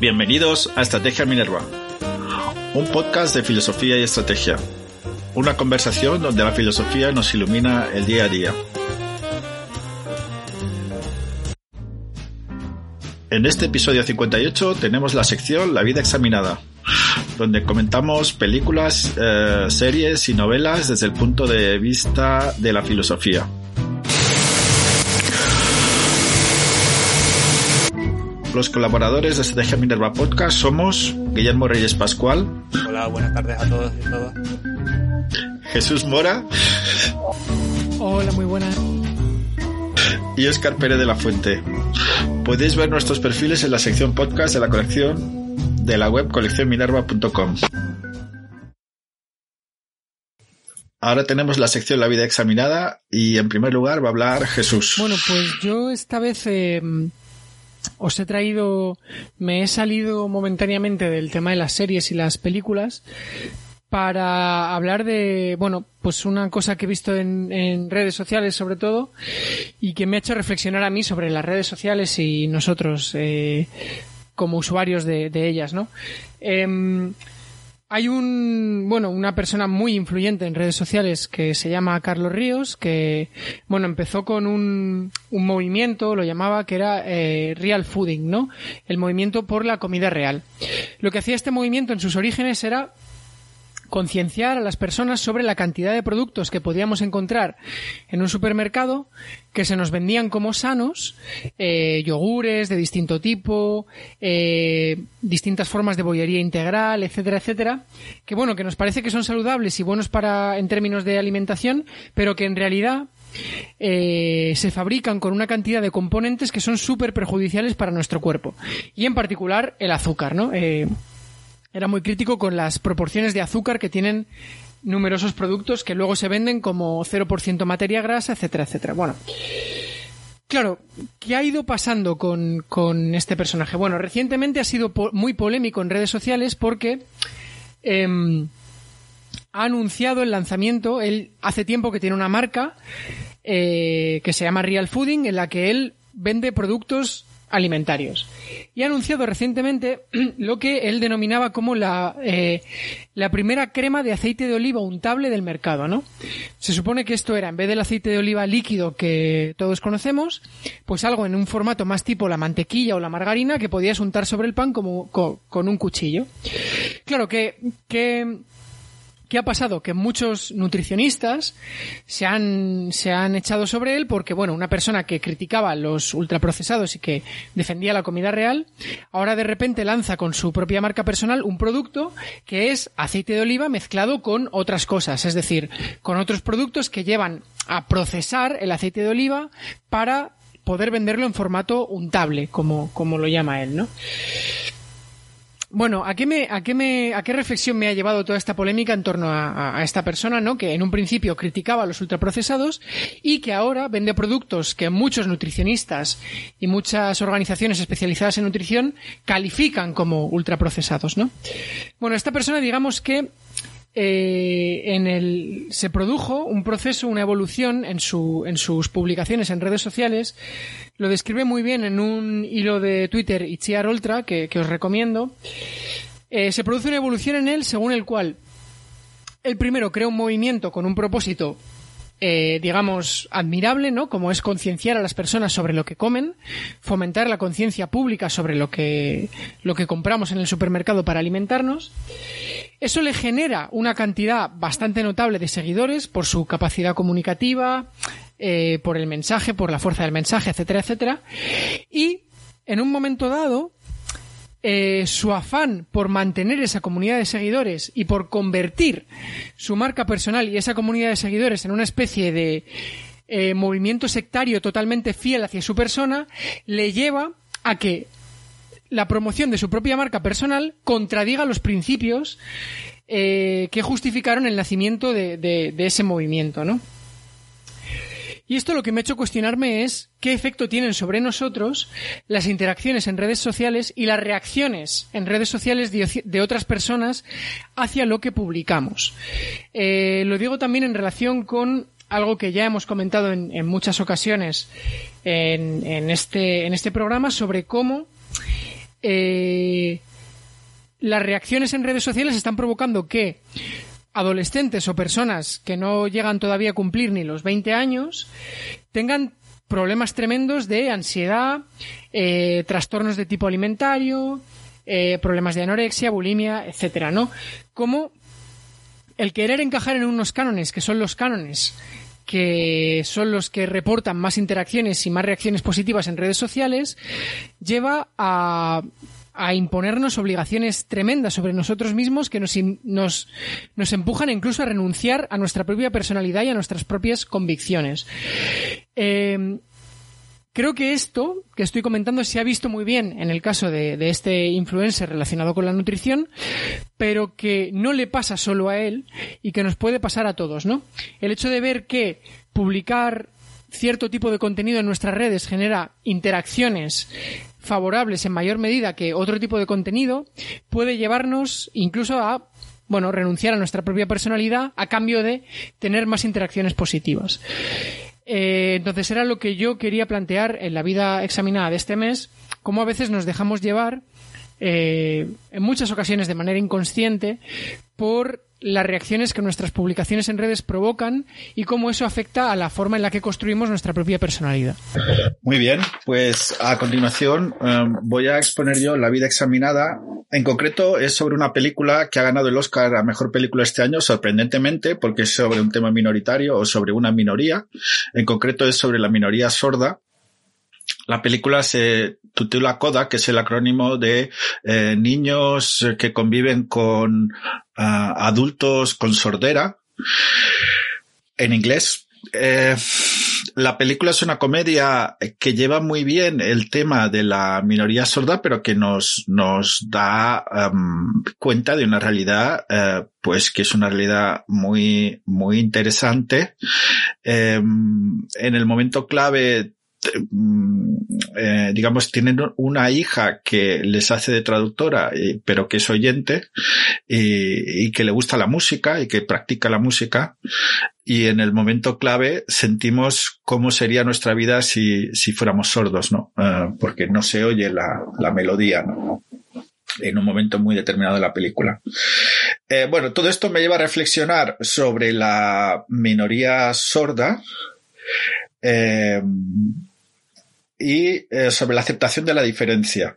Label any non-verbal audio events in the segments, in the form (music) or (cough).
Bienvenidos a Estrategia Minerva, un podcast de filosofía y estrategia, una conversación donde la filosofía nos ilumina el día a día. En este episodio 58 tenemos la sección La vida examinada, donde comentamos películas, eh, series y novelas desde el punto de vista de la filosofía. Los colaboradores de Estrategia Minerva Podcast somos Guillermo Reyes Pascual. Hola, buenas tardes a todos y todas. Jesús Mora. Hola, muy buenas. Y Oscar Pérez de la Fuente. Podéis ver nuestros perfiles en la sección podcast de la colección de la web coleccionminerva.com. Ahora tenemos la sección La vida examinada y en primer lugar va a hablar Jesús. Bueno, pues yo esta vez eh, os he traído, me he salido momentáneamente del tema de las series y las películas para hablar de, bueno, pues una cosa que he visto en, redes sociales sobre todo y que me ha hecho reflexionar a mí sobre las redes sociales y nosotros eh, como usuarios de, ellas, ¿no? Em, hay un, bueno, una persona muy influyente en redes sociales que se llama Carlos Ríos, que, bueno, empezó con un, un movimiento, lo llamaba, que era eh, Real Fooding, ¿no? El movimiento por la comida real. Lo que hacía este movimiento en sus orígenes era concienciar a las personas sobre la cantidad de productos que podíamos encontrar en un supermercado que se nos vendían como sanos, eh, yogures de distinto tipo, eh, distintas formas de bollería integral, etcétera, etcétera, que bueno, que nos parece que son saludables y buenos para en términos de alimentación, pero que en realidad eh, se fabrican con una cantidad de componentes que son súper perjudiciales para nuestro cuerpo. Y en particular el azúcar, ¿no? Era muy crítico con las proporciones de azúcar que tienen numerosos productos que luego se venden como 0% materia grasa, etcétera, etcétera. Bueno. Claro, ¿qué ha ido pasando con, este personaje? Bueno, recientemente ha sido muy polémico en redes sociales porque em, ha anunciado el lanzamiento, él hace tiempo que tiene una marca eh, que se llama Real Fooding, en la que él vende productos alimentarios. Y ha anunciado recientemente (clears throat) lo que él denominaba como la, eh, la primera crema de aceite de oliva untable del mercado, ¿no? Se supone que esto era, en vez del aceite de oliva líquido que todos conocemos, pues algo en un formato más tipo la mantequilla o la margarina que podías untar sobre el pan como con, un cuchillo. Claro que, que ¿Qué ha pasado? Que muchos nutricionistas se han, se han echado sobre él porque, bueno, una persona que criticaba los ultraprocesados y que defendía la comida real, ahora de repente lanza con su propia marca personal un producto que es aceite de oliva mezclado con otras cosas, es decir, con otros productos que llevan a procesar el aceite de oliva para poder venderlo en formato untable, como, como lo llama él, ¿no? Bueno, ¿a qué, me, a, qué ¿a reflexión me ha llevado toda esta polémica en torno a, esta persona, ¿no? que en un principio criticaba a los ultraprocesados y que ahora vende productos que muchos nutricionistas y muchas organizaciones especializadas en nutrición califican como ultraprocesados? ¿no? Bueno, esta persona digamos que eh, en el, se produjo un proceso, una evolución en, su, en sus publicaciones en redes sociales. Lo describe muy bien en un hilo de Twitter Itziar Ultra, que, os recomiendo. Eh, se produce una evolución en él según el cual el primero crea un movimiento con un propósito eh, digamos, admirable, ¿no? Como es concienciar a las personas sobre lo que comen, fomentar la conciencia pública sobre lo que, lo que compramos en el supermercado para alimentarnos. Eso le genera una cantidad bastante notable de seguidores por su capacidad comunicativa, eh, por el mensaje, por la fuerza del mensaje, etcétera, etcétera. Y en un momento dado, eh, su afán por mantener esa comunidad de seguidores y por convertir su marca personal y esa comunidad de seguidores en una especie de eh, movimiento sectario totalmente fiel hacia su persona, le lleva a que la promoción de su propia marca personal contradiga los principios eh, que justificaron el nacimiento de, de ese movimiento, ¿no? Y esto lo que me ha hecho cuestionarme es qué efecto tienen sobre nosotros las interacciones en redes sociales y las reacciones en redes sociales de, otras personas hacia lo que publicamos. Eh, lo digo también en relación con algo que ya hemos comentado en, muchas ocasiones en, este, en este programa sobre cómo eh, las reacciones en redes sociales están provocando que adolescentes o personas que no llegan todavía a cumplir ni los 20 años tengan problemas tremendos de ansiedad, eh, trastornos de tipo alimentario, eh, problemas de anorexia, bulimia, etcétera, ¿no? Como el querer encajar en unos cánones que son los cánones que son los que reportan más interacciones y más reacciones positivas en redes sociales, lleva a, a imponernos obligaciones tremendas sobre nosotros mismos que nos, nos, empujan incluso a renunciar a nuestra propia personalidad y a nuestras propias convicciones. Eh, Creo que esto que estoy comentando se ha visto muy bien en el caso de, este influencer relacionado con la nutrición, pero que no le pasa solo a él y que nos puede pasar a todos, ¿no? El hecho de ver que publicar cierto tipo de contenido en nuestras redes genera interacciones favorables en mayor medida que otro tipo de contenido puede llevarnos incluso a bueno, renunciar a nuestra propia personalidad a cambio de tener más interacciones positivas. Eh, entonces era lo que yo quería plantear en la vida examinada de este mes, cómo a veces nos dejamos llevar, eh, en muchas ocasiones de manera inconsciente, por las reacciones que nuestras publicaciones en redes provocan y cómo eso afecta a la forma en la que construimos nuestra propia personalidad. Muy bien, pues a continuación em, voy a exponer yo la vida examinada. En concreto es sobre una película que ha ganado el Oscar a Mejor Película este año, sorprendentemente, porque es sobre un tema minoritario o sobre una minoría. En concreto es sobre la minoría sorda. La película se titula CODA, que es el acrónimo de eh, niños que conviven con adultos con sordera en inglés. Eh, la película es una comedia que lleva muy bien el tema de la minoría sorda, pero que nos, nos da cuenta de una realidad, eh, pues que es una realidad muy, muy interesante. Em, en el momento clave eh, digamos, tienen una hija que les hace de traductora, pero que es oyente y, que le gusta la música y que practica la música. Y en el momento clave sentimos cómo sería nuestra vida si, si fuéramos sordos, ¿no? Eh, porque no se oye la, la melodía, ¿no? en un momento muy determinado de la película. Eh, bueno, todo esto me lleva a reflexionar sobre la minoría sorda. Eh, y eh, sobre la aceptación de la diferencia.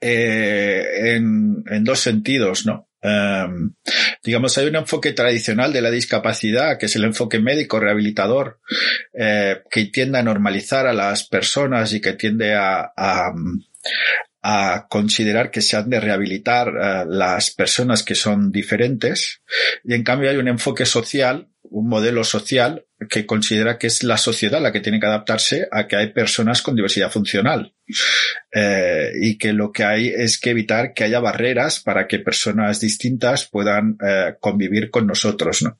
Eh, en, en, dos sentidos, ¿no? Um, digamos, hay un enfoque tradicional de la discapacidad, que es el enfoque médico rehabilitador, eh, que tiende a normalizar a las personas y que tiende a, a considerar que se han de rehabilitar uh, las personas que son diferentes. Y en cambio hay un enfoque social un modelo social que considera que es la sociedad la que tiene que adaptarse a que hay personas con diversidad funcional eh, y que lo que hay es que evitar que haya barreras para que personas distintas puedan eh, convivir con nosotros, ¿no?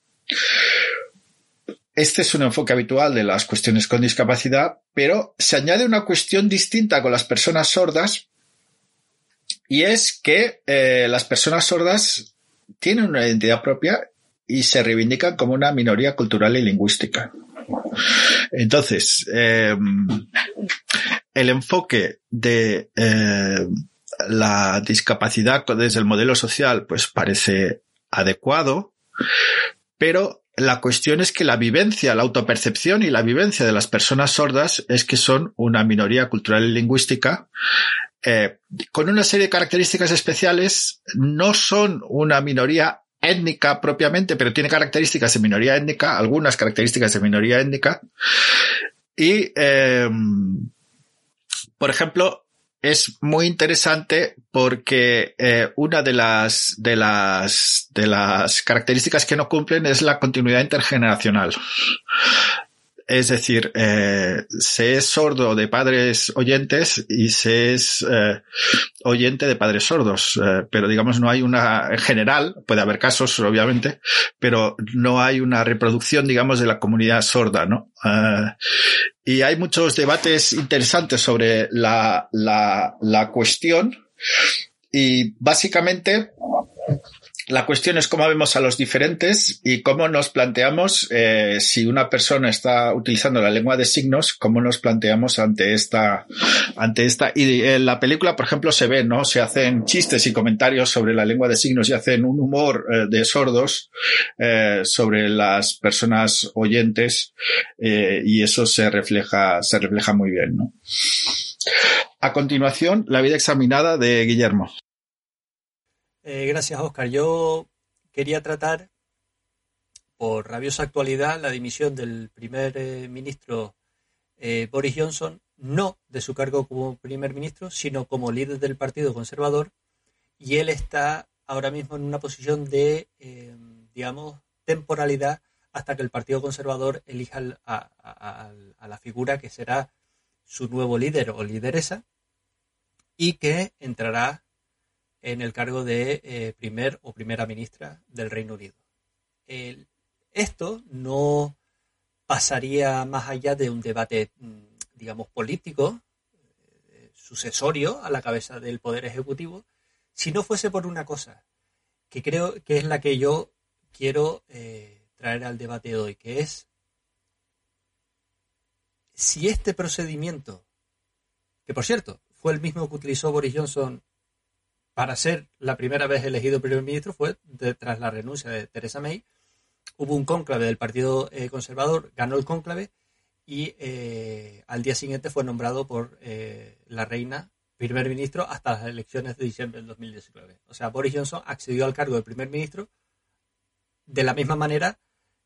Este es un enfoque habitual de las cuestiones con discapacidad, pero se añade una cuestión distinta con las personas sordas y es que eh, las personas sordas tienen una identidad propia y se reivindican como una minoría cultural y lingüística. Entonces, eh, el enfoque de eh, la discapacidad desde el modelo social pues parece adecuado, pero la cuestión es que la vivencia, la autopercepción y la vivencia de las personas sordas es que son una minoría cultural y lingüística eh, con una serie de características especiales, no son una minoría étnica propiamente, pero tiene características de minoría étnica, algunas características de minoría étnica. Y, eh, por ejemplo, es muy interesante porque eh, una de las, de las, de las características que no cumplen es la continuidad intergeneracional. Es decir, eh, se es sordo de padres oyentes y se es eh, oyente de padres sordos, eh, pero digamos no hay una, en general, puede haber casos obviamente, pero no hay una reproducción digamos de la comunidad sorda, ¿no? Eh, y hay muchos debates interesantes sobre la, la, la cuestión y básicamente la cuestión es cómo vemos a los diferentes y cómo nos planteamos eh, si una persona está utilizando la lengua de signos, cómo nos planteamos ante esta, ante esta. Y en la película, por ejemplo, se ve, ¿no? Se hacen chistes y comentarios sobre la lengua de signos y hacen un humor eh, de sordos eh, sobre las personas oyentes y eso se refleja, se refleja muy bien, ¿no? A continuación, la vida examinada de Guillermo. Eh, gracias, Oscar. Yo quería tratar, por rabiosa actualidad, la dimisión del primer eh, ministro eh, Boris Johnson, no de su cargo como primer ministro, sino como líder del Partido Conservador. Y él está ahora mismo en una posición de, digamos, temporalidad hasta que el Partido Conservador elija a, a la figura que será su nuevo líder o lideresa y que entrará en el cargo de eh, primer o primera ministra del Reino Unido. esto no pasaría más allá de un debate, mm, digamos, político, eh, sucesorio a la cabeza del Poder Ejecutivo, si no fuese por una cosa, que creo que es la que yo quiero eh, traer al debate de hoy, que es si este procedimiento, que por cierto, fue el mismo que utilizó Boris Johnson para ser la primera vez elegido primer ministro fue tras la renuncia de Theresa May. Hubo un cónclave del Partido eh, Conservador, ganó el cónclave y eh, al día siguiente fue nombrado por eh, la reina primer ministro hasta las elecciones de diciembre del 2019. O sea, Boris Johnson accedió al cargo de primer ministro de la misma manera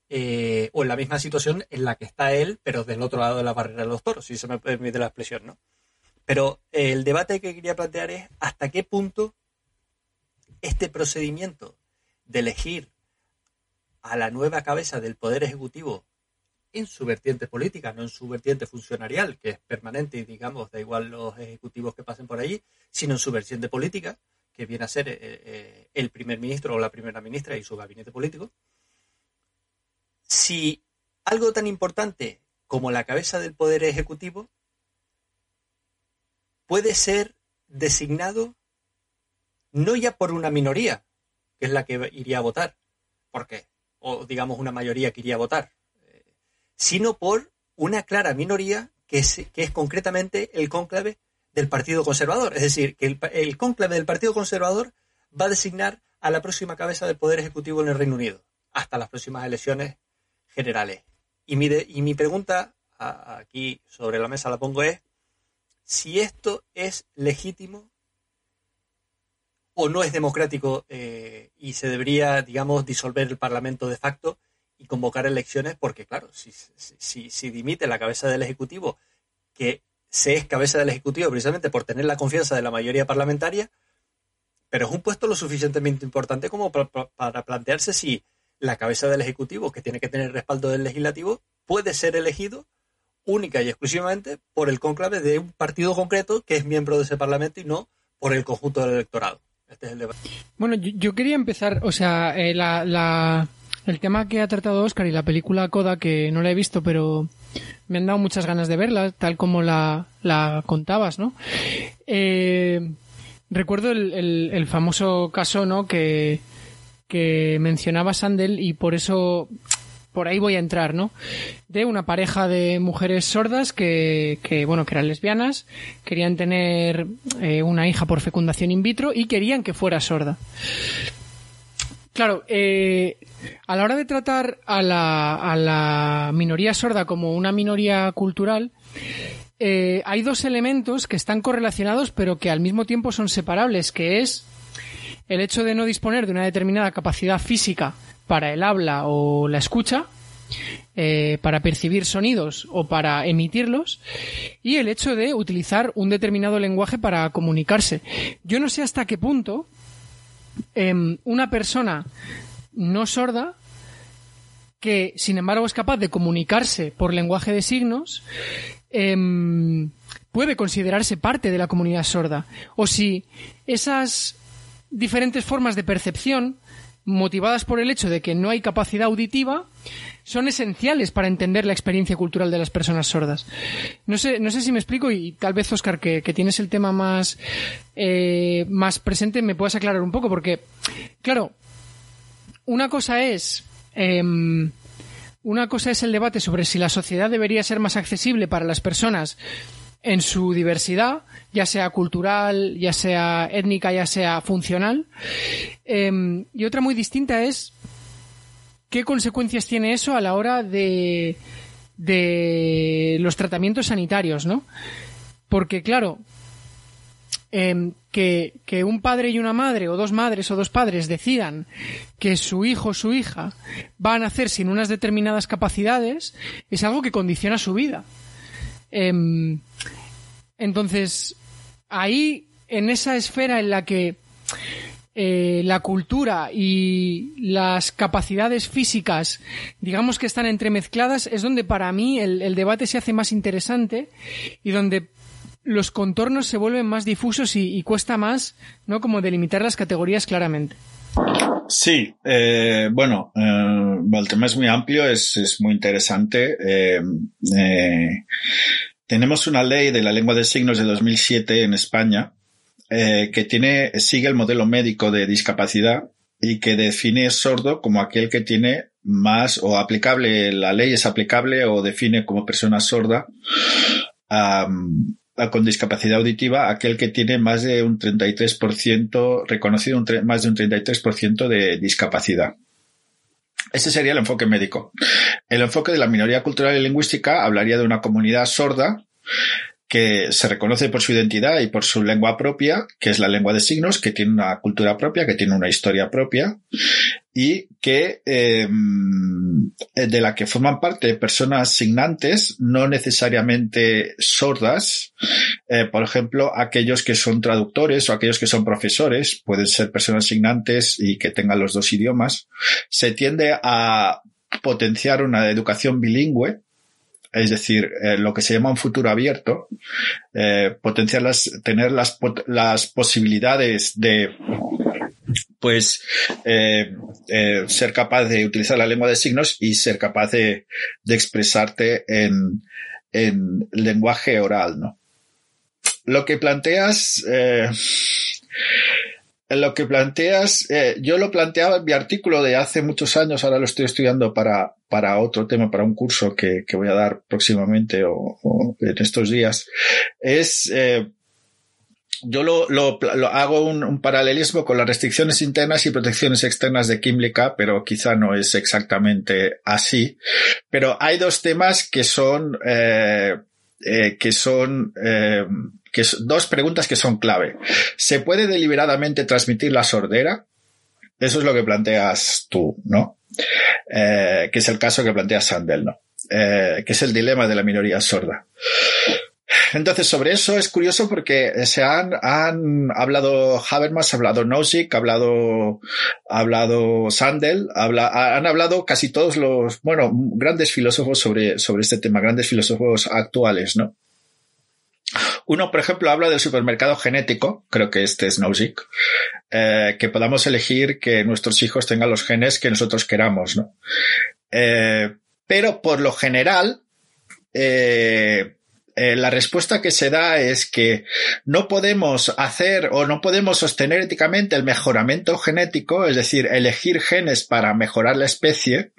o en la misma situación en la que está él, pero del otro lado de la barrera de los toros, si se me permite la expresión, ¿no? Pero el debate que quería plantear es hasta qué punto este procedimiento de elegir a la nueva cabeza del Poder Ejecutivo en su vertiente política, no en su vertiente funcionarial, que es permanente y digamos, da igual los ejecutivos que pasen por allí, sino en su vertiente política, que viene a ser eh, eh, el primer ministro o la primera ministra y su gabinete político. Si algo tan importante como la cabeza del Poder Ejecutivo puede ser designado no ya por una minoría, que es la que iría a votar, porque, o digamos una mayoría que iría a votar, eh, sino por una clara minoría que es, que es concretamente el cónclave del Partido Conservador. Es decir, que el, cónclave del Partido Conservador va a designar a la próxima cabeza del Poder Ejecutivo en el Reino Unido, hasta las próximas elecciones generales. Y mi, y mi pregunta aquí sobre la mesa la pongo es, si esto es legítimo o no es democrático eh, y se debería, digamos, disolver el Parlamento de facto y convocar elecciones, porque claro, si, si, si dimite la cabeza del Ejecutivo, que se es cabeza del Ejecutivo precisamente por tener la confianza de la mayoría parlamentaria, pero es un puesto lo suficientemente importante como para, para plantearse si la cabeza del Ejecutivo, que tiene que tener respaldo del Legislativo, puede ser elegido única y exclusivamente por el cónclave de un partido concreto que es miembro de ese Parlamento y no por el conjunto del electorado. Este es el debate. Bueno, yo, quería empezar, o sea, eh, la, el tema que ha tratado Oscar y la película Coda, que no la he visto, pero me han dado muchas ganas de verla, tal como la, la contabas, ¿no? Eh, recuerdo el, el, famoso caso, ¿no? Que, que mencionaba Sandel y por eso por ahí voy a entrar, ¿no? De una pareja de mujeres sordas que, bueno, que eran lesbianas, querían tener eh, una hija por fecundación in vitro y querían que fuera sorda. Claro, eh, a la hora de tratar a la, a la minoría sorda como una minoría cultural, eh, hay dos elementos que están correlacionados pero que al mismo tiempo son separables, que es el hecho de no disponer de una determinada capacidad física para el habla o la escucha, eh, para percibir sonidos o para emitirlos, y el hecho de utilizar un determinado lenguaje para comunicarse. Yo no sé hasta qué punto em, una persona no sorda que sin embargo es capaz de comunicarse por lenguaje de signos em, puede considerarse parte de la comunidad sorda o si esas diferentes formas de percepción motivadas por el hecho de que no hay capacidad auditiva, son esenciales para entender la experiencia cultural de las personas sordas. No sé, no sé si me explico y tal vez, Oscar, que, tienes el tema más, eh, más presente, me puedas aclarar un poco, porque, claro, una cosa es em, una cosa es el debate sobre si la sociedad debería ser más accesible para las personas en su diversidad, ya sea cultural, ya sea étnica, ya sea funcional. Em, y otra muy distinta es qué consecuencias tiene eso a la hora de, de los tratamientos sanitarios, ¿no? Porque, claro, em, que, que, un padre y una madre, o dos madres o dos padres, decidan que su hijo o su hija va a nacer sin unas determinadas capacidades, es algo que condiciona su vida. Em, entonces, ahí, en esa esfera en la que eh, la cultura y las capacidades físicas, digamos que están entremezcladas, es donde para mí el, debate se hace más interesante y donde los contornos se vuelven más difusos y, cuesta más, ¿no? Como delimitar las categorías claramente. Sí, eh, bueno, eh, el tema es muy amplio, es, muy interesante. Eh, tenemos una ley de la lengua de signos de 2007 en España que tiene, sigue el modelo médico de discapacidad y que define sordo como aquel que tiene más o aplicable, la ley es aplicable o define como persona sorda con discapacidad auditiva aquel que tiene más de un 33%, reconocido un más de un 33% de discapacidad. Ese sería el enfoque médico. El enfoque de la minoría cultural y lingüística hablaría de una comunidad sorda que se reconoce por su identidad y por su lengua propia, que es la lengua de signos, que tiene una cultura propia, que tiene una historia propia y que eh, de la que forman parte personas signantes, no necesariamente sordas. Eh, por ejemplo, aquellos que son traductores o aquellos que son profesores, pueden ser personas signantes y que tengan los dos idiomas. Se tiende a potenciar una educación bilingüe es decir, eh, lo que se llama un futuro abierto, eh, potenciar las, tener las, las posibilidades de pues eh, eh, ser capaz de utilizar la lengua de signos y ser capaz de, expresarte en, en, lenguaje oral, ¿no? Lo que planteas lo que planteas, eh, yo lo planteaba en mi artículo de hace muchos años, ahora lo estoy estudiando para, para otro tema, para un curso que, que voy a dar próximamente o, o en estos días, es, eh, yo lo, lo, lo hago un, un, paralelismo con las restricciones internas y protecciones externas de Kimlicka, pero quizá no es exactamente así. Pero hay dos temas que son, eh, eh, que son eh, que dos preguntas que son clave. ¿Se puede deliberadamente transmitir la sordera? Eso es lo que planteas tú, ¿no? Eh, que es el caso que plantea Sandel, ¿no? Eh, que es el dilema de la minoría sorda. Entonces, sobre eso es curioso porque se han, han hablado Habermas, ha hablado Nozick, ha hablado, ha hablado Sandel, habla, han hablado casi todos los, bueno, grandes filósofos sobre, sobre este tema, grandes filósofos actuales, ¿no? Uno, por ejemplo, habla del supermercado genético, creo que este es Nozick, eh, que podamos elegir que nuestros hijos tengan los genes que nosotros queramos, ¿no? Eh, pero por lo general, eh, eh, la respuesta que se da es que no podemos hacer o no podemos sostener éticamente el mejoramiento genético, es decir, elegir genes para mejorar la especie,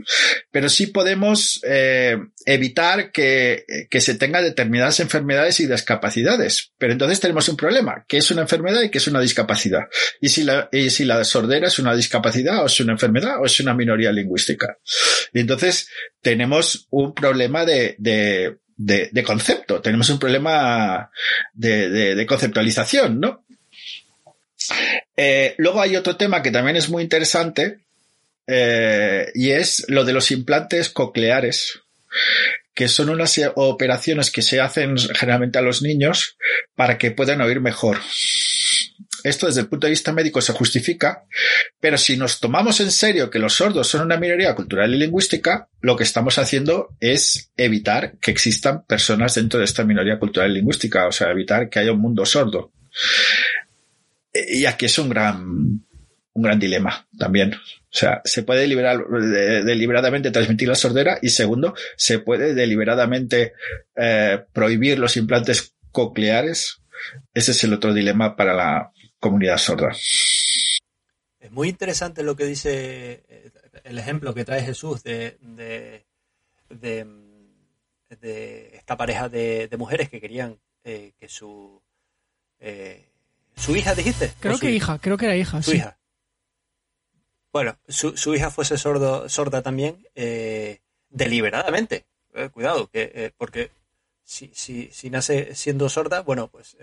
pero sí podemos eh, evitar que, se tengan determinadas enfermedades y discapacidades. Pero entonces tenemos un problema, que es una enfermedad y que es una discapacidad. Y si la, y si la sordera es una discapacidad o es una enfermedad o es una minoría lingüística. Y entonces tenemos un problema de, de de, concepto, tenemos un problema de conceptualización, ¿no? Eh, luego hay otro tema que también es muy interesante eh, y es lo de los implantes cocleares, que son unas operaciones que se hacen generalmente a los niños para que puedan oír mejor. Esto desde el punto de vista médico se justifica, pero si nos tomamos en serio que los sordos son una minoría cultural y lingüística, lo que estamos haciendo es evitar que existan personas dentro de esta minoría cultural y lingüística, o sea, evitar que haya un mundo sordo. Y aquí es un gran, un gran dilema también. O sea, se puede deliberar, deliberadamente transmitir la sordera y segundo, se puede deliberadamente eh, prohibir los implantes cocleares. Ese es el otro dilema para la, comunidad sorda. es muy interesante lo que dice eh, el ejemplo que trae Jesús de, de, de, esta pareja de, mujeres que querían eh, que su eh, su hija dijiste creo que hija creo que era hija su hija. Bueno su, su, hija fuese sordo sorda también deliberadamente. Cuidado que porque si, si, si nace siendo sorda bueno pues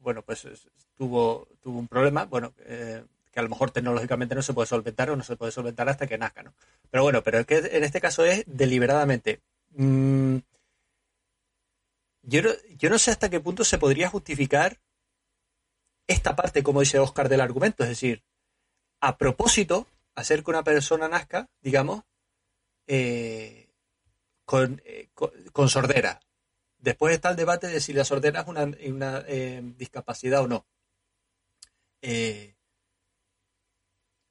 bueno pues tuvo, tuvo un problema, bueno, eh, que a lo mejor tecnológicamente no se puede solventar o no se puede solventar hasta que nazca, ¿no? Pero bueno, pero es que en este caso es deliberadamente. Mm, yo, no, yo no sé hasta qué punto se podría justificar esta parte, como dice Oscar, del argumento. Es decir, a propósito, hacer que una persona nazca, digamos, eh, con, eh, con, sordera. Después está el debate de si la sordera es una, una discapacidad o no. Eh,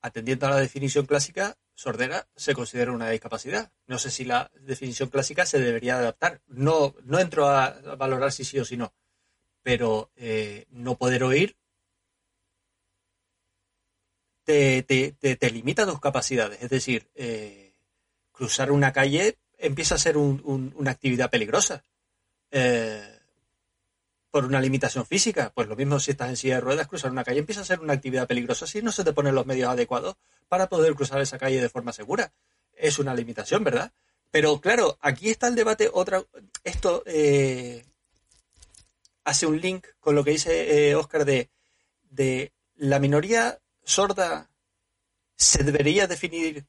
atendiendo a la definición clásica, sordera se considera una discapacidad. No sé si la definición clásica se debería adaptar. No, no entro a, valorar si sí o si no, pero eh, no poder oír te, te, limita tus capacidades. Es decir, eh, cruzar una calle empieza a ser una actividad peligrosa por una limitación física. Pues lo mismo si estás en silla de ruedas, cruzar una calle empieza a ser una actividad peligrosa si no se te ponen los medios adecuados para poder cruzar esa calle de forma segura. Es una limitación, ¿verdad? Pero claro, aquí está el debate. Otra, esto eh, hace un link con lo que dice Oscar eh, de, de la minoría sorda se debería definir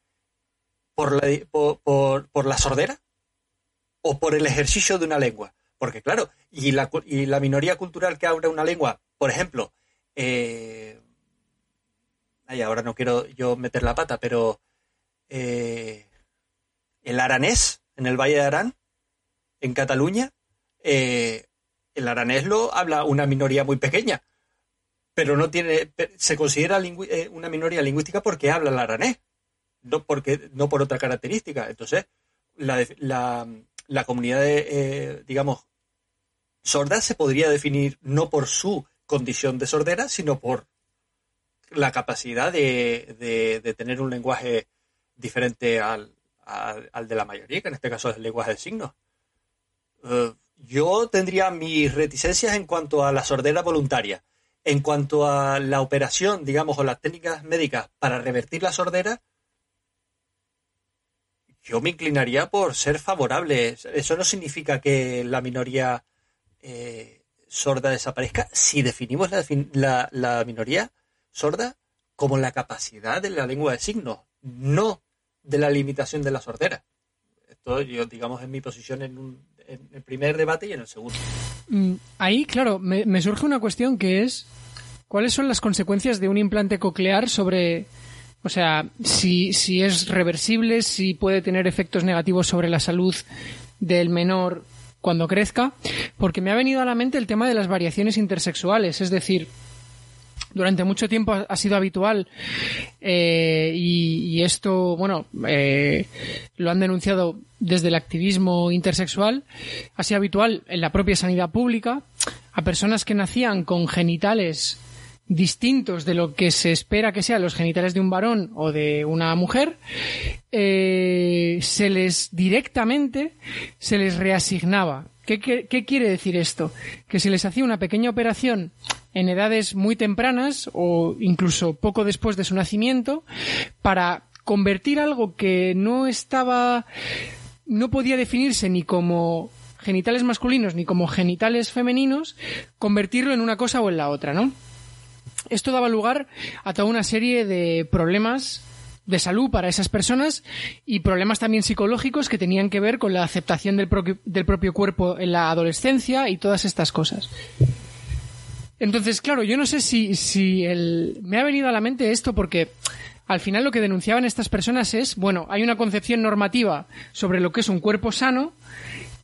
por la, por, por la sordera o por el ejercicio de una lengua. Porque claro, y la, y la minoría cultural que habla una lengua, por ejemplo, eh, ahora no quiero yo meter la pata, pero eh, el aranés en el Valle de Arán, en Cataluña, eh, el aranés lo habla una minoría muy pequeña, pero no tiene, se considera eh, una minoría lingüística porque habla el aranés, no, porque, no por otra característica. Entonces, la, la, la comunidad, de, digamos, sorda se podría definir no por su condición de sordera, sino por la capacidad de, tener un lenguaje diferente al, al, de la mayoría, que en este caso es el lenguaje de signos. Eh, yo tendría mis reticencias en cuanto a la sordera voluntaria. En cuanto a la operación, digamos, o las técnicas médicas para revertir la sordera, yo me inclinaría por ser favorable. Eso no significa que la minoría eh, sorda desaparezca si definimos la, la, minoría sorda como la capacidad de la lengua de signos, no de la limitación de la sordera. Esto yo, digamos, en mi posición en, el primer debate y en el segundo. Mm, ahí, claro, me, me, surge una cuestión que es, ¿cuáles son las consecuencias de un implante coclear sobre, o sea, si, si es reversible, si puede tener efectos negativos sobre la salud del menor cuando crezca, porque me ha venido a la mente el tema de las variaciones intersexuales, es decir, durante mucho tiempo ha sido habitual eh, y, esto, bueno, eh, lo han denunciado desde el activismo intersexual, ha sido habitual en la propia sanidad pública a personas que nacían con genitales distintos de lo que se espera que sean los genitales de un varón o de una mujer, eh, se les directamente se les reasignaba. ¿Qué, ¿Qué, quiere decir esto? Que se les hacía una pequeña operación en edades muy tempranas o incluso poco después de su nacimiento para convertir algo que no estaba no podía definirse ni como genitales masculinos ni como genitales femeninos, convertirlo en una cosa o en la otra, ¿no? Esto daba lugar a toda una serie de problemas de salud para esas personas y problemas también psicológicos que tenían que ver con la aceptación del, propio cuerpo en la adolescencia y todas estas cosas. Entonces, claro, yo no sé si, me ha venido a la mente esto porque al final lo que denunciaban estas personas es, bueno, hay una concepción normativa sobre lo que es un cuerpo sano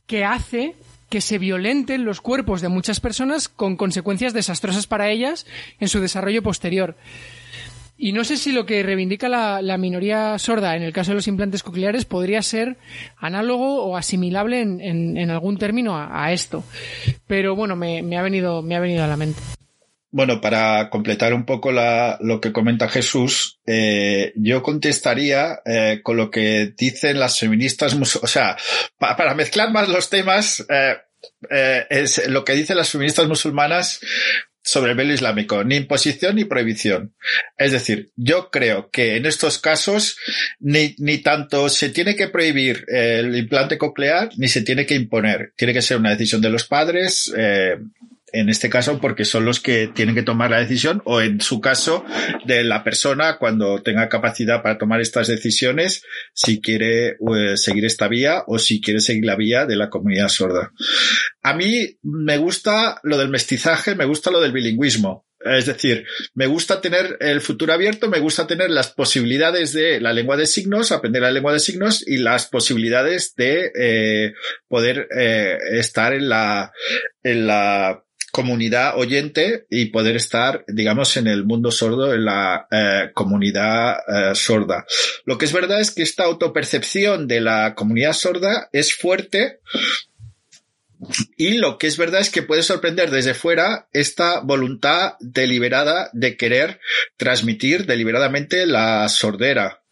que hace que se violenten los cuerpos de muchas personas con consecuencias desastrosas para ellas en su desarrollo posterior. Y no sé si lo que reivindica la, minoría sorda en el caso de los implantes cocleares podría ser análogo o asimilable en, algún término a, esto. Pero bueno, me, ha venido, me ha venido a la mente. Bueno, para completar un poco la, lo que comenta Jesús, eh, yo contestaría eh, con lo que dicen las feministas, o sea, pa, para mezclar más los temas, eh, eh, es lo que dicen las feministas musulmanas sobre el velo islámico, ni imposición ni prohibición. Es decir, yo creo que en estos casos ni, ni tanto se tiene que prohibir el implante coclear ni se tiene que imponer. Tiene que ser una decisión de los padres. Eh, en este caso porque son los que tienen que tomar la decisión o en su caso de la persona cuando tenga capacidad para tomar estas decisiones si quiere eh, seguir esta vía o si quiere seguir la vía de la comunidad sorda. A mí me gusta lo del mestizaje, me gusta lo del bilingüismo. Es decir, me gusta tener el futuro abierto, me gusta tener las posibilidades de la lengua de signos, aprender la lengua de signos y las posibilidades de eh, poder eh, estar en la, en la comunidad oyente y poder estar, digamos, en el mundo sordo, en la eh, comunidad eh, sorda. Lo que es verdad es que esta autopercepción de la comunidad sorda es fuerte y lo que es verdad es que puede sorprender desde fuera esta voluntad deliberada de querer transmitir deliberadamente la sordera.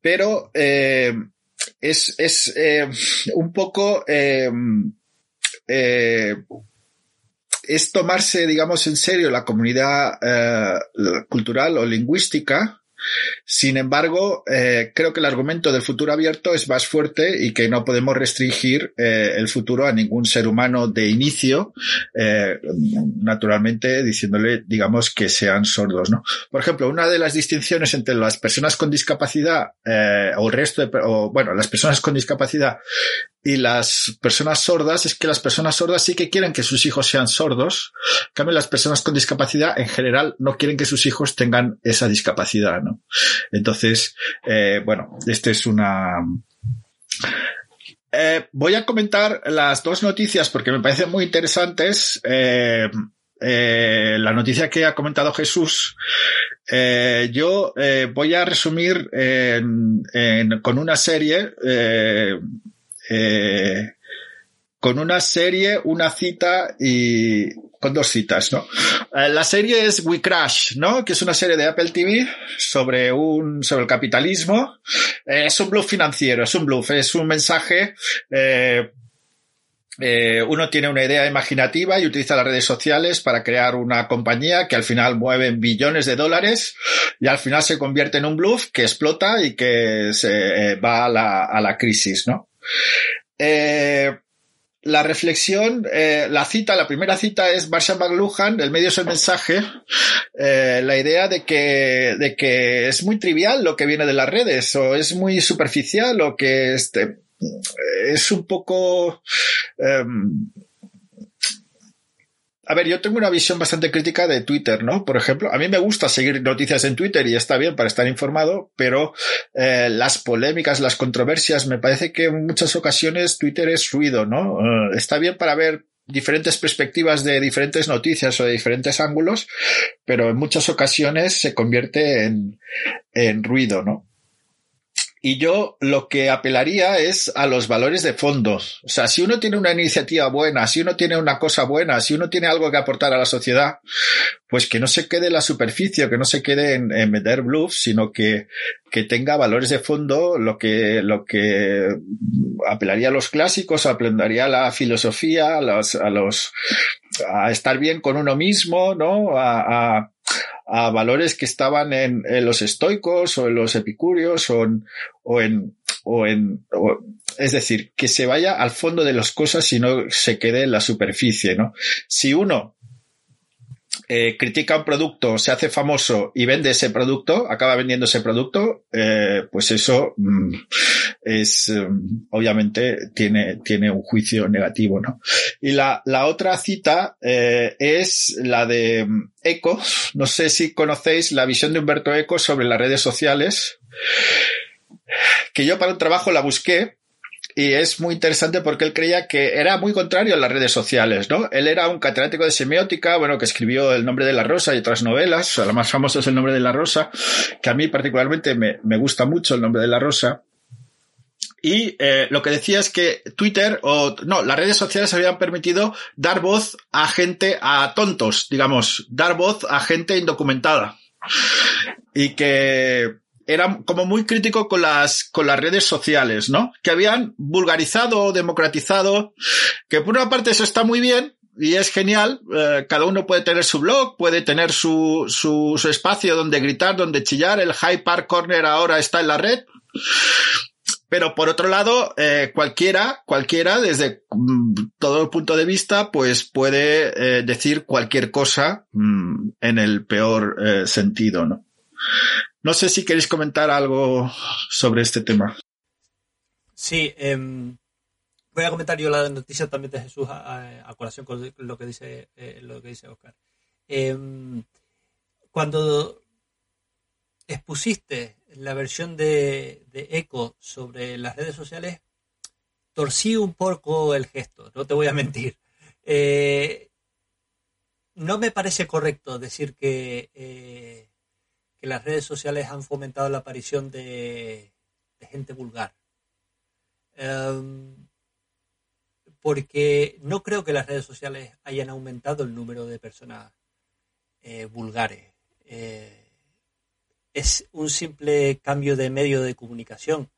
Pero eh, es, es un poco es tomarse, digamos, en serio la comunidad eh, cultural o lingüística sin embargo, eh, creo que el argumento del futuro abierto es más fuerte y que no podemos restringir eh, el futuro a ningún ser humano de inicio, eh, naturalmente diciéndole, digamos, que sean sordos. ¿no? Por ejemplo, una de las distinciones entre las personas con discapacidad eh, o el resto de, o, bueno, las personas con discapacidad y las personas sordas es que las personas sordas sí que quieren que sus hijos sean sordos, en cambio las personas con discapacidad en general no quieren que sus hijos tengan esa discapacidad, ¿no? Entonces, eh, bueno, este es una... Eh, voy a comentar las dos noticias porque me parecen muy interesantes. Eh, la noticia que ha comentado Jesús, yo voy a resumir con una serie, con una serie, una cita y, con dos citas, ¿no? Eh, la serie es We Crash, ¿no? Que es una serie de Apple TV sobre un, sobre el capitalismo. Eh, es un bluff financiero, es un bluff, es un mensaje, eh, uno tiene una idea imaginativa y utiliza las redes sociales para crear una compañía que al final mueve billones de dólares y al final se convierte en un bluff que explota y que se va a la, crisis, ¿no? La reflexión, eh, la cita, la primera cita es Marshall McLuhan, el medio es el mensaje, eh, la idea de que, de que es muy trivial lo que viene de las redes o es muy superficial o que este, es un poco, eh, a ver, yo tengo una visión bastante crítica de Twitter, ¿no? Por ejemplo, a mí me gusta seguir noticias en Twitter y está bien para estar informado, pero eh, las polémicas, las controversias, me parece que en muchas ocasiones Twitter es ruido, ¿no? Uh, está bien para ver diferentes perspectivas de diferentes noticias o de diferentes ángulos, pero en muchas ocasiones se convierte en, en ruido, ¿no? Y yo lo que apelaría es a los valores de fondo. O sea, si uno tiene una iniciativa buena, si uno tiene una cosa buena, si uno tiene algo que aportar a la sociedad, pues que no se quede en la superficie, que no se quede en, vender bluffs, sino que, que tenga valores de fondo, lo que, lo que apelaría a los clásicos, apelaría a la filosofía, a los, a los, a estar bien con uno mismo, ¿no? A, a a valores que estaban en, los estoicos o en los epicúreos o en, o en, o en o, es decir, que se vaya al fondo de las cosas y no se quede en la superficie, ¿no? Si uno eh, critica un producto, se hace famoso y vende ese producto, acaba vendiendo ese producto, eh, pues eso mm, es um, obviamente tiene, tiene un juicio negativo, ¿no? Y la, la otra cita eh, es la de Eco. No sé si conocéis la visión de Humberto Eco sobre las redes sociales, que yo para un trabajo la busqué y es muy interesante porque él creía que era muy contrario a las redes sociales, ¿no? Él era un catedrático de semiótica, bueno, que escribió El nombre de la rosa y otras novelas, o sea, la más famosa es El nombre de la rosa, que a mí particularmente me, me gusta mucho El nombre de la rosa. y eh, lo que decía es que Twitter o no, las redes sociales habían permitido dar voz a gente, a tontos, digamos, dar voz a gente indocumentada. Y que era como muy crítico con las, con las redes sociales, ¿no? Que habían vulgarizado, democratizado, que por una parte eso está muy bien, y es genial. Eh, cada uno puede tener su blog, puede tener su, su, su, espacio donde gritar, donde chillar. El High Park Corner ahora está en la red. Pero por otro lado, eh, cualquiera, cualquiera, desde mm, todo el punto de vista, pues puede eh, decir cualquier cosa mm, en el peor sentido, ¿no? No sé si queréis comentar algo sobre este tema. Sí, eh, voy a comentar yo la noticia también de Jesús a, a colación con lo que dice, eh, lo que dice Oscar. Em, cuando expusiste la versión de, de Echo sobre las redes sociales, torcí un poco el gesto, no te voy a mentir. Eh, no me parece correcto decir que, eh, que, las redes sociales han fomentado la aparición de, gente vulgar. Um, porque no creo que las redes sociales hayan aumentado el número de personas eh, vulgares. Eh, es un simple cambio de medio de comunicación.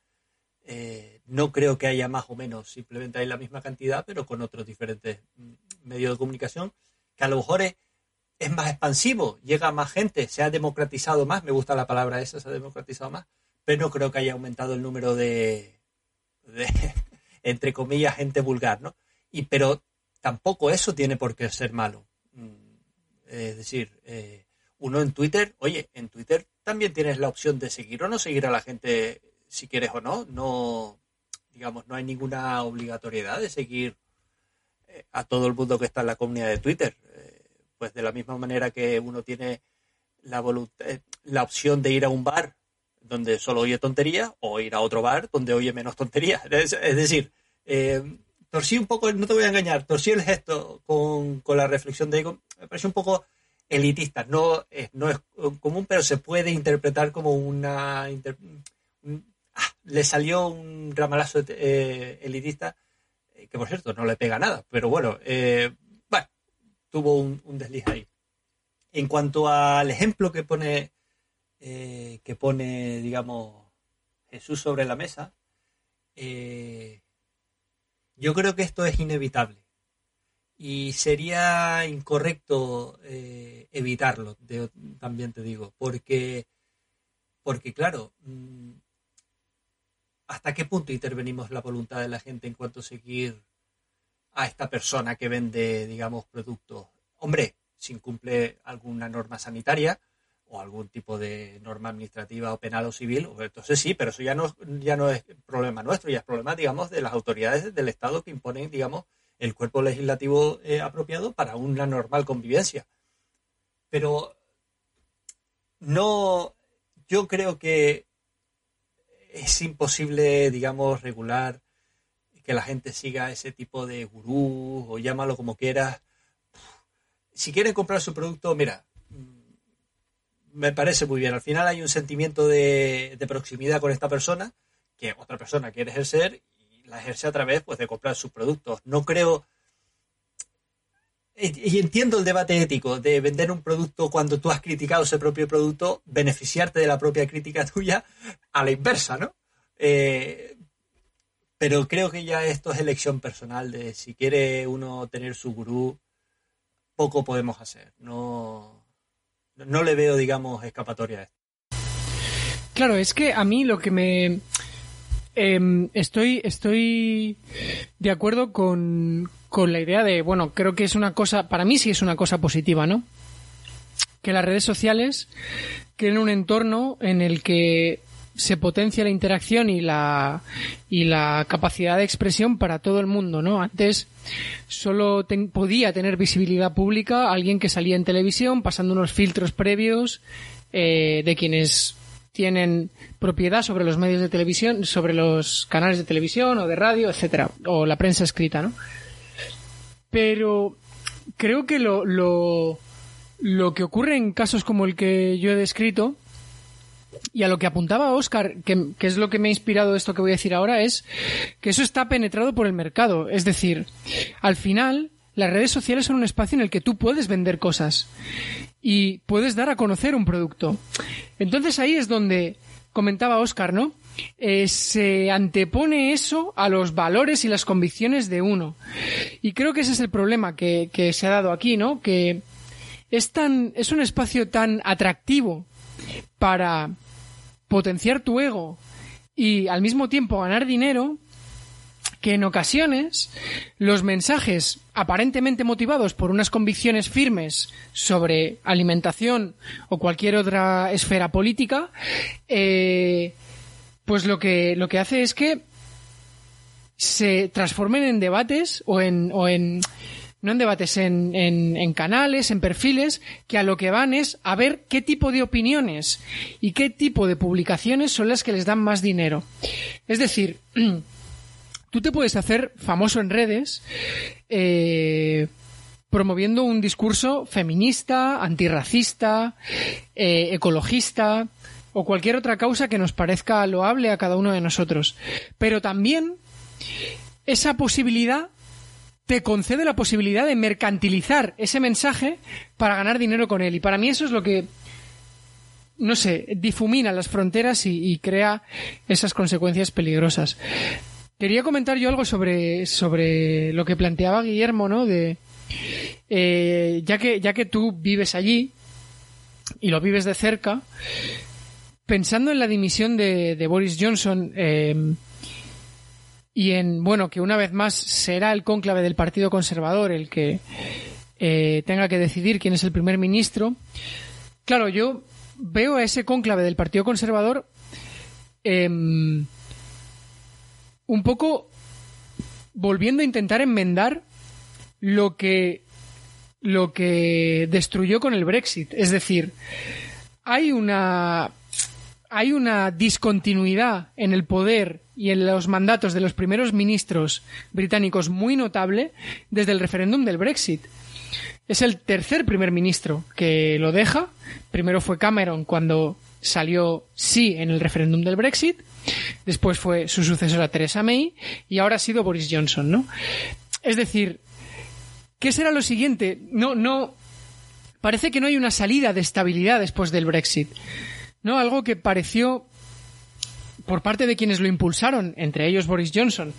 Eh, no creo que haya más o menos, simplemente hay la misma cantidad, pero con otros diferentes mm, medios de comunicación, que a lo mejor es, más expansivo, llega a más gente, se ha democratizado más, me gusta la palabra esa, se ha democratizado más, pero no creo que haya aumentado el número de, (laughs) entre comillas, gente vulgar, ¿no? Y pero tampoco eso tiene por qué ser malo. Mm, es decir, eh, uno en Twitter, oye, en Twitter también tienes la opción de seguir o no seguir a la gente si quieres o no. No, digamos, no hay ninguna obligatoriedad de seguir eh, a todo el mundo que está en la comunidad de Twitter. Eh, pues de la misma manera que uno tiene la, eh, la opción de ir a un bar donde solo oye tontería o ir a otro bar donde oye menos tontería. (laughs) Es, decir, eh, torcí un poco, no te voy a engañar, torcí el gesto con, con la reflexión de Egon, me parece un poco elitista, no es, no es común, pero se puede interpretar como una... Ah, le salió un ramalazo eh, elitista, eh, que por cierto no le pega nada, pero bueno, eh, tuvo un, desliz ahí. En cuanto al ejemplo que pone, eh, que pone, digamos, Jesús sobre la mesa, yo creo que esto es inevitable y sería incorrecto eh, evitarlo, también te digo, porque, porque claro, mm, ¿hasta qué punto intervenimos la voluntad de la gente en cuanto a seguir a esta persona que vende, digamos, productos? Hombre, si incumple alguna norma sanitaria o algún tipo de norma administrativa o penal o civil, entonces sí, pero eso ya no, ya no es problema nuestro, ya es problema, digamos, de las autoridades del Estado que imponen, digamos, el cuerpo legislativo eh, apropiado para una normal convivencia. Pero no, yo creo que es imposible, digamos, regular que la gente siga ese tipo de gurú o llámalo como quieras. Si quieren comprar su producto, mira, me parece muy bien. Al final hay un sentimiento de, de proximidad con esta persona que otra persona quiere ejercer la ejerce a través pues, de comprar sus productos. No creo... Y entiendo el debate ético de vender un producto cuando tú has criticado ese propio producto, beneficiarte de la propia crítica (laughs) tuya a la inversa, ¿no? Eh, pero creo que ya esto es elección personal de si quiere uno tener su gurú, poco podemos hacer. No, no le veo, digamos, escapatoria a esto. Claro, es que a mí lo que me, eh, estoy, estoy de acuerdo con, con la idea de, bueno, creo que es una cosa, para mí sí es una cosa positiva, ¿no? Que las redes sociales creen un entorno en el que se potencia la interacción y la y la capacidad de expresión para todo el mundo, ¿no? Antes solo ten, podía tener visibilidad pública alguien que salía en televisión pasando unos filtros previos eh, de quienes tienen propiedad sobre los medios de televisión, sobre los canales de televisión o de radio, etcétera, o la prensa escrita, ¿no? Pero creo que lo, lo, lo que ocurre en casos como el que yo he descrito y a lo que apuntaba Oscar, que, es lo que me ha inspirado esto que voy a decir ahora, es que eso está penetrado por el mercado. Es decir, al final, las redes sociales son un espacio en el que tú puedes vender cosas y puedes dar a conocer un producto. Entonces ahí es donde comentaba Oscar, ¿no? Eh, se antepone eso a los valores y las convicciones de uno. Y creo que ese es el problema que, que se ha dado aquí, ¿no? Que es tan, es un espacio tan atractivo para potenciar tu ego y al mismo tiempo ganar dinero que en ocasiones los mensajes aparentemente motivados por unas convicciones firmes sobre alimentación o cualquier otra esfera política, eh, pues lo que, lo que hace es que se transformen en debates o en, o en no en debates, en, en, canales, en perfiles, que a lo que van es a ver qué tipo de opiniones y qué tipo de publicaciones son las que les dan más dinero. Es decir, (clears throat) tú te puedes hacer famoso en redes eh, promoviendo un discurso feminista, antirracista, eh, ecologista o cualquier otra causa que nos parezca loable a cada uno de nosotros. Pero también esa posibilidad te concede la posibilidad de mercantilizar ese mensaje para ganar dinero con él. Y para mí eso es lo que, no sé, difumina las fronteras y, crea esas consecuencias peligrosas. Quería comentar yo algo sobre, sobre lo que planteaba Guillermo, ¿no? De, eh, ya, que, ya que tú vives allí y lo vives de cerca, pensando en la dimisión de, de Boris Johnson, eh, y en, bueno, que una vez más será el cónclave del Partido Conservador el que eh, tenga que decidir quién es el primer ministro. Claro, yo veo a ese cónclave del Partido Conservador eh, un poco volviendo a intentar enmendar lo que lo que destruyó con el Brexit. Es decir, hay una hay una discontinuidad en el poder y en los mandatos de los primeros ministros británicos muy notable desde el referéndum del Brexit. Es el tercer primer ministro que lo deja. Primero fue Cameron cuando salió sí en el referéndum del Brexit. Después fue su sucesora Theresa May y ahora ha sido Boris Johnson, ¿no? Es decir, ¿qué será lo siguiente? No, no. Parece que no hay una salida de estabilidad después del Brexit. ¿No? Algo que pareció por parte de quienes lo impulsaron, entre ellos Boris Johnson,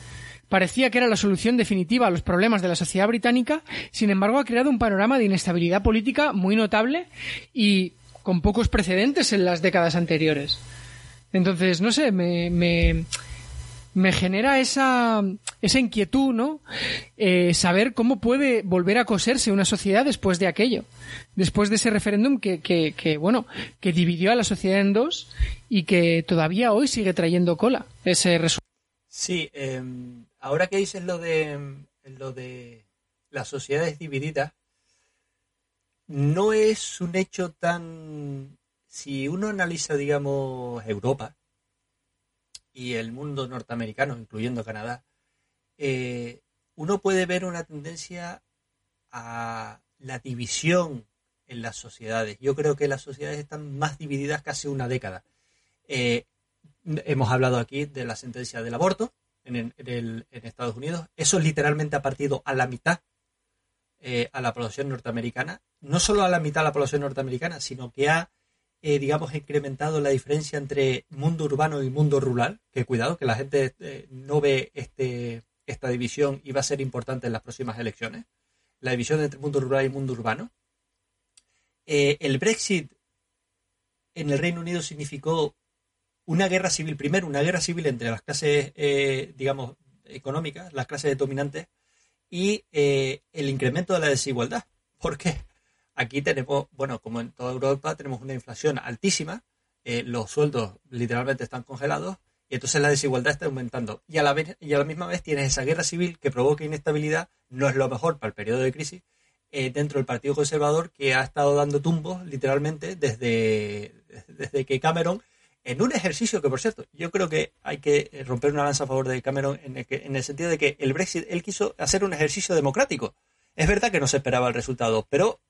parecía que era la solución definitiva a los problemas de la sociedad británica, sin embargo ha creado un panorama de inestabilidad política muy notable y con pocos precedentes en las décadas anteriores. Entonces, no sé, me, me, me genera esa, esa inquietud, ¿no? Eh, saber cómo puede volver a coserse una sociedad después de aquello. Después de ese referéndum que, que, que, bueno, que dividió a la sociedad en dos y que todavía hoy sigue trayendo cola ese resultado. Sí, eh, ahora que dices lo de, lo de las sociedades divididas, no es un hecho tan... Si uno analiza, digamos, Europa, y el mundo norteamericano, incluyendo Canadá, eh, uno puede ver una tendencia a la división en las sociedades. Yo creo que las sociedades están más divididas casi una década. Eh, hemos hablado aquí de la sentencia del aborto en, Estados Unidos. Eso literalmente ha partido a la mitad eh, a la población norteamericana. No solo a la mitad a la población norteamericana, sino que ha eh, digamos, incrementado la diferencia entre mundo urbano y mundo rural, que cuidado, que la gente eh, no ve este, esta división y va a ser importante en las próximas elecciones, la división entre mundo rural y mundo urbano. Eh, el Brexit en el Reino Unido significó una guerra civil, primero una guerra civil entre las clases, eh, digamos, económicas, las clases dominantes, y el incremento de la desigualdad. ¿Por qué? Aquí tenemos, bueno, como en toda Europa, tenemos una inflación altísima, eh, los sueldos literalmente están congelados y entonces la desigualdad está aumentando. Y a, la vez, y a la misma vez tienes esa guerra civil que provoca inestabilidad, no es lo mejor para el periodo de crisis, eh, dentro del Partido Conservador que ha estado dando tumbos literalmente desde, desde que Cameron, en un ejercicio que, por cierto, yo creo que hay que romper una lanza a favor de Cameron en el, que, en el sentido de que el Brexit, él quiso hacer un ejercicio democrático. Es verdad que no se esperaba el resultado, pero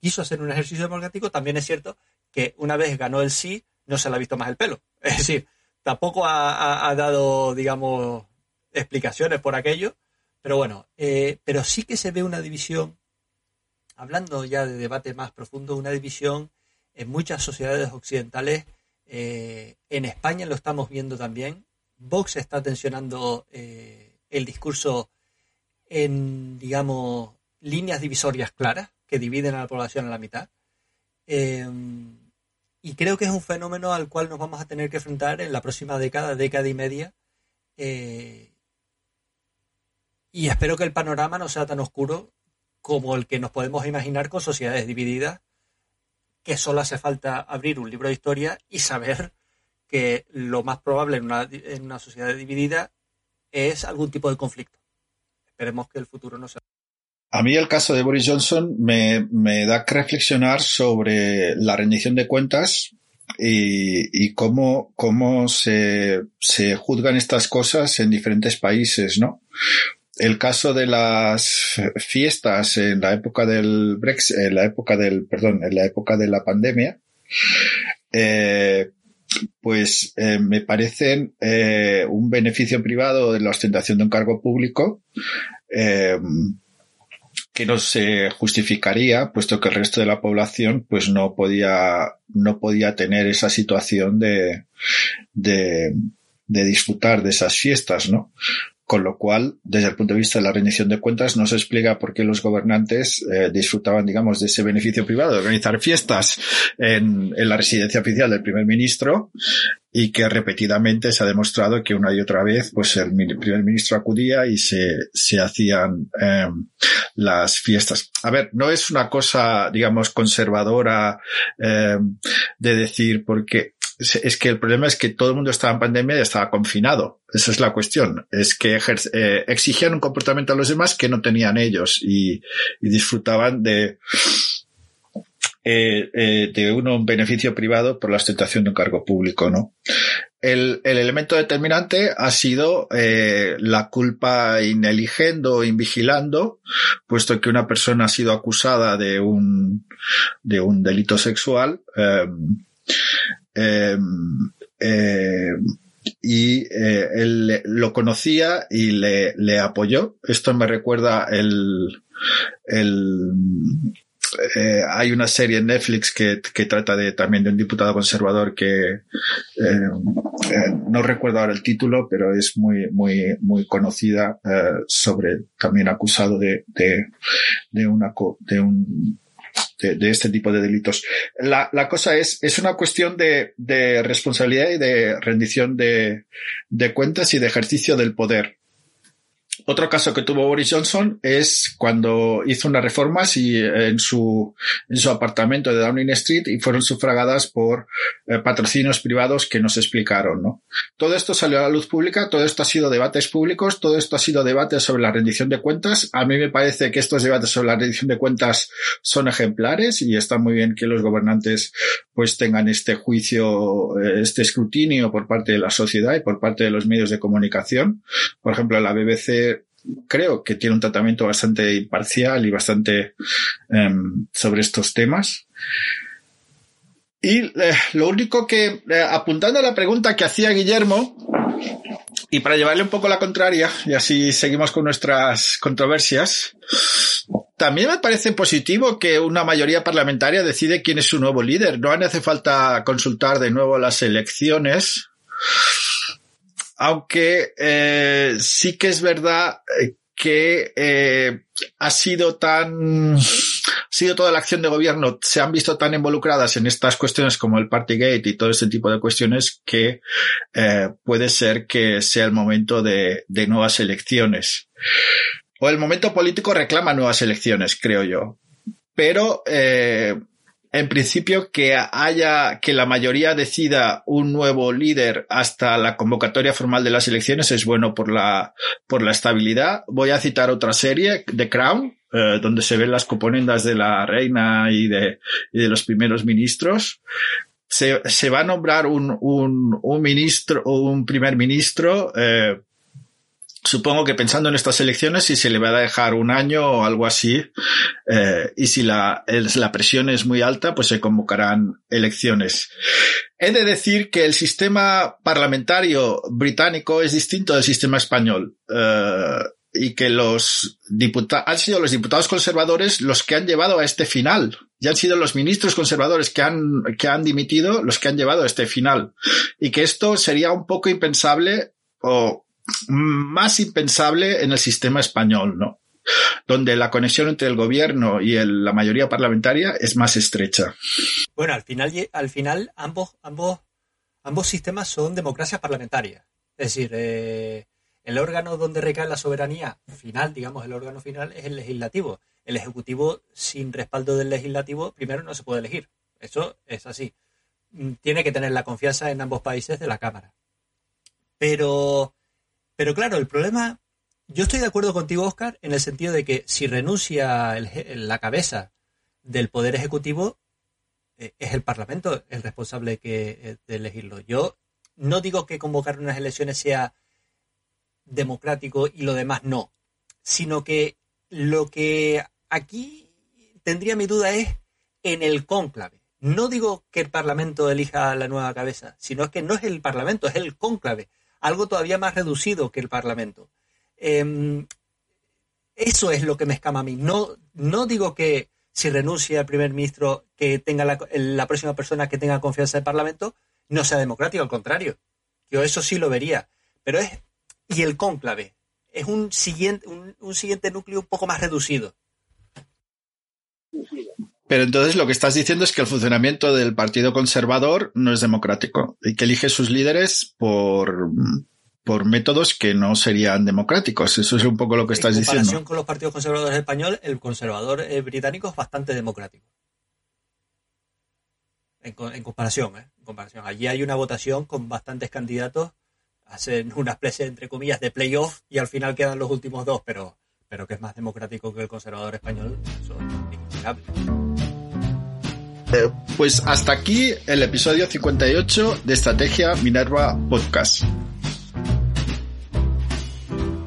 quiso hacer un ejercicio democrático, también es cierto que una vez ganó el sí, no se le ha visto más el pelo. (laughs) Es decir, tampoco ha, dado, digamos, explicaciones por aquello, pero bueno, eh, pero sí que se ve una división, hablando ya de debate más profundo, una división en muchas sociedades occidentales. Eh, en España lo estamos viendo también. Vox está tensionando eh, el discurso en, digamos, líneas divisorias claras que dividen a la población a la mitad. Em, y creo que es un fenómeno al cual nos vamos a tener que enfrentar en la próxima década, década y media. Eh, y espero que el panorama no sea tan oscuro como el que nos podemos imaginar con sociedades divididas, que solo hace falta abrir un libro de historia y saber que lo más probable en una, en una sociedad dividida es algún tipo de conflicto. Esperemos que el futuro no sea. A mí el caso de Boris Johnson me, me da que reflexionar sobre la rendición de cuentas y, cómo, cómo se, se juzgan estas cosas en diferentes países, ¿no? el caso de las fiestas en la época del Brexit, en la época del, perdón, en la época de la pandemia, eh, pues eh, me parecen eh, un beneficio privado de la ostentación de un cargo público eh, que no se justificaría, puesto que el resto de la población pues no podía, no podía tener esa situación de, de, de disfrutar de esas fiestas, ¿no? Con lo cual, desde el punto de vista de la rendición de cuentas, no se explica por qué los gobernantes eh, disfrutaban, digamos, de ese beneficio privado de organizar fiestas en, en, la residencia oficial del primer ministro y que repetidamente se ha demostrado que una y otra vez, pues el primer ministro acudía y se, se hacían eh, las fiestas. A ver, no es una cosa, digamos, conservadora eh, de decir porque es que el problema es que todo el mundo estaba en pandemia y estaba confinado. Esa es la cuestión. Es que eh, exigían un comportamiento a los demás que no tenían ellos y, y disfrutaban de, eh, eh, de uno un beneficio privado por la ostentación de un cargo público, ¿no? El, el elemento determinante ha sido eh, la culpa ineligiendo invigilando, puesto que una persona ha sido acusada de un, de un delito sexual. Eh, Em, em, y él lo conocía y le, le, apoyó. Esto me recuerda el, el eh, hay una serie en Netflix que, que, trata de también de un diputado conservador que eh, eh, no recuerdo ahora el título, pero es muy muy muy conocida sobre también acusado de de, de una de un de, este tipo de delitos. La, la, cosa es, es una cuestión de, de responsabilidad y de rendición de, de cuentas y de ejercicio del poder. Otro caso que tuvo Boris Johnson es cuando hizo unas reformas y en su, en su apartamento de Downing Street y fueron sufragadas por eh, patrocinios privados que nos explicaron, ¿no? Todo esto salió a la luz pública, todo esto ha sido debates públicos, todo esto ha sido debates sobre la rendición de cuentas. A mí me parece que estos debates sobre la rendición de cuentas son ejemplares y está muy bien que los gobernantes pues tengan este juicio, eh, este escrutinio por parte de la sociedad y por parte de los medios de comunicación. Por ejemplo, la BBC creo que tiene un tratamiento bastante imparcial y bastante um, sobre estos temas. Y eh, lo único que, eh, apuntando a la pregunta que hacía Guillermo, y para llevarle un poco la contraria, y así seguimos con nuestras controversias, también me parece positivo que una mayoría parlamentaria decide quién es su nuevo líder. No hace falta consultar de nuevo las elecciones aunque eh, sí que es verdad eh, que eh, ha sido tan ha sido toda la acción de gobierno se han visto tan involucradas en estas cuestiones como el Partygate y todo este tipo de cuestiones que eh, puede ser que sea el momento de, de nuevas elecciones. O el momento político reclama nuevas elecciones creo yo. Pero eh, en principio que haya que la mayoría decida un nuevo líder hasta la convocatoria formal de las elecciones es bueno por la por la estabilidad. Voy a citar otra serie, The Crown, eh, donde se ven las coponendas de la reina y de, y de los primeros ministros. Se, se va a nombrar un, un, un ministro o un primer ministro eh, supongo que pensando en estas elecciones, si se le va a dejar un año o algo así, eh, y si la, la presión es muy alta, pues se convocarán elecciones. He de decir que el sistema parlamentario británico es distinto del sistema español. Eh, y que los diputados, han sido los diputados conservadores los que han llevado a este final. Ya han sido los ministros conservadores que han, que han dimitido los que han llevado a este final. Y que esto sería un poco impensable o más impensable en el sistema español, ¿no? Donde la conexión entre el gobierno y la mayoría parlamentaria es más estrecha. Bueno, al final, al final ambos, ambos, ambos sistemas son democracias parlamentarias. Es decir, eh, el órgano donde recae la soberanía final, digamos, el órgano final es el legislativo. El ejecutivo, sin respaldo del legislativo, primero no se puede elegir. Eso es así. Mm, tiene que tener la confianza en ambos países de la Cámara. Pero pero claro, el problema, yo estoy de acuerdo contigo, Oscar, en el sentido de que si renuncia la cabeza del Poder Ejecutivo, eh, es el Parlamento el responsable que, eh, de elegirlo. Yo no digo que convocar unas elecciones sea democrático y lo demás no, sino que lo que aquí tendría mi duda es en el cónclave. No digo que el Parlamento elija la nueva cabeza, sino que no es el Parlamento, es el cónclave algo todavía más reducido que el Parlamento. Em, eso es lo que me escama a mí. No, no digo que si renuncia el primer ministro, que tenga la, próxima persona que tenga confianza en el Parlamento, no sea democrático, al contrario. Yo eso sí lo vería. Pero es. Y el cónclave. Es un siguiente, un siguiente núcleo un poco más reducido. Pero entonces lo que estás diciendo es que el funcionamiento del Partido Conservador no es democrático y que elige sus líderes por, por métodos que no serían democráticos. Eso es un poco lo que estás diciendo. En comparación con los partidos conservadores españoles, el conservador eh, británico es bastante democrático. En, comparación, ¿eh? En comparación. Allí hay una votación con bastantes candidatos, hacen una especie, entre comillas, de playoff y al final quedan los últimos dos, pero, pero que es más democrático que el conservador español, eso es eh, pues hasta aquí el episodio 58 de Estrategia Minerva Podcast.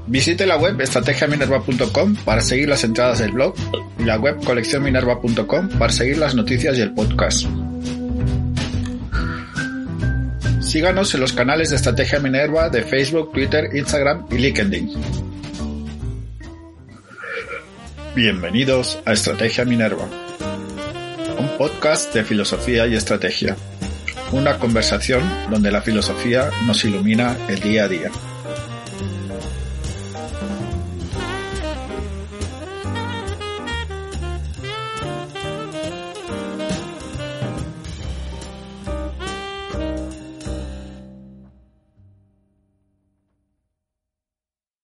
Visite la web estrategiaminerva.com para seguir las entradas del blog y la web coleccionminerva.com para seguir las noticias y el podcast. Síganos en los canales de Estrategia Minerva de Facebook, Twitter, Instagram y LinkedIn. Bienvenidos a Estrategia Minerva un podcast de filosofía y estrategia. Una conversación donde la filosofía nos ilumina el día a día.